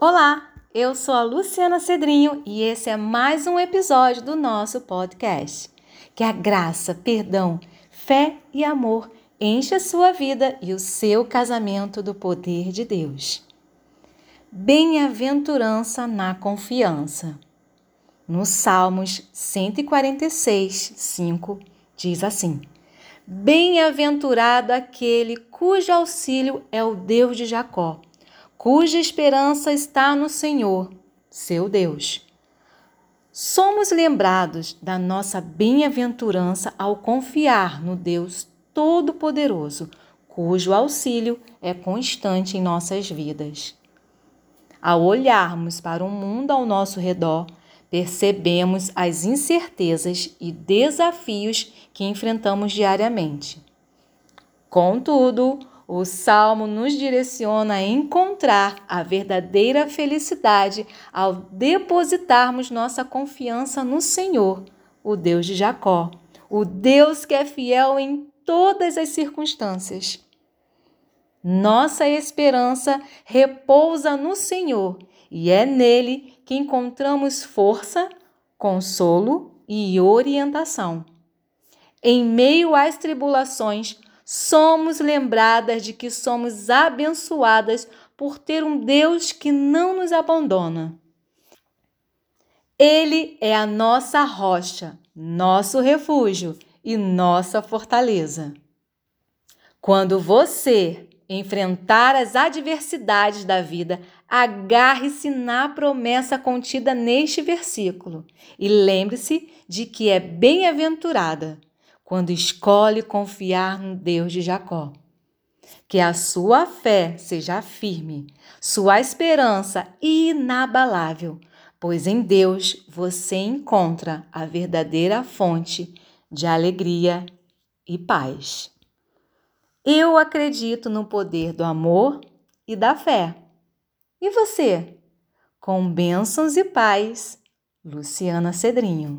Olá, eu sou a Luciana Cedrinho e esse é mais um episódio do nosso podcast. Que a graça, perdão, fé e amor enche a sua vida e o seu casamento do poder de Deus. Bem-aventurança na confiança. No Salmos 146, 5, diz assim: Bem-aventurado aquele cujo auxílio é o Deus de Jacó, cuja esperança está no Senhor, seu Deus. Somos lembrados da nossa bem-aventurança ao confiar no Deus Todo-Poderoso, cujo auxílio é constante em nossas vidas. Ao olharmos para o mundo ao nosso redor, percebemos as incertezas e desafios que enfrentamos diariamente. Contudo, o salmo nos direciona a encontrar a verdadeira felicidade ao depositarmos nossa confiança no Senhor, o Deus de Jacó, o Deus que é fiel em todas as circunstâncias. Nossa esperança repousa no Senhor e é nele que encontramos força, consolo e orientação. Em meio às tribulações, somos lembradas de que somos abençoadas por ter um Deus que não nos abandona. Ele é a nossa rocha, nosso refúgio e nossa fortaleza. Quando você enfrentar as adversidades da vida, agarre-se na promessa contida neste versículo e lembre-se de que é bem-aventurada quando escolhe confiar no Deus de Jacó. Que a sua fé seja firme, sua esperança inabalável, pois em Deus você encontra a verdadeira fonte de alegria e paz. Eu acredito no poder do amor e da fé. E você? Com bênçãos e paz, Luciana Cedrinho.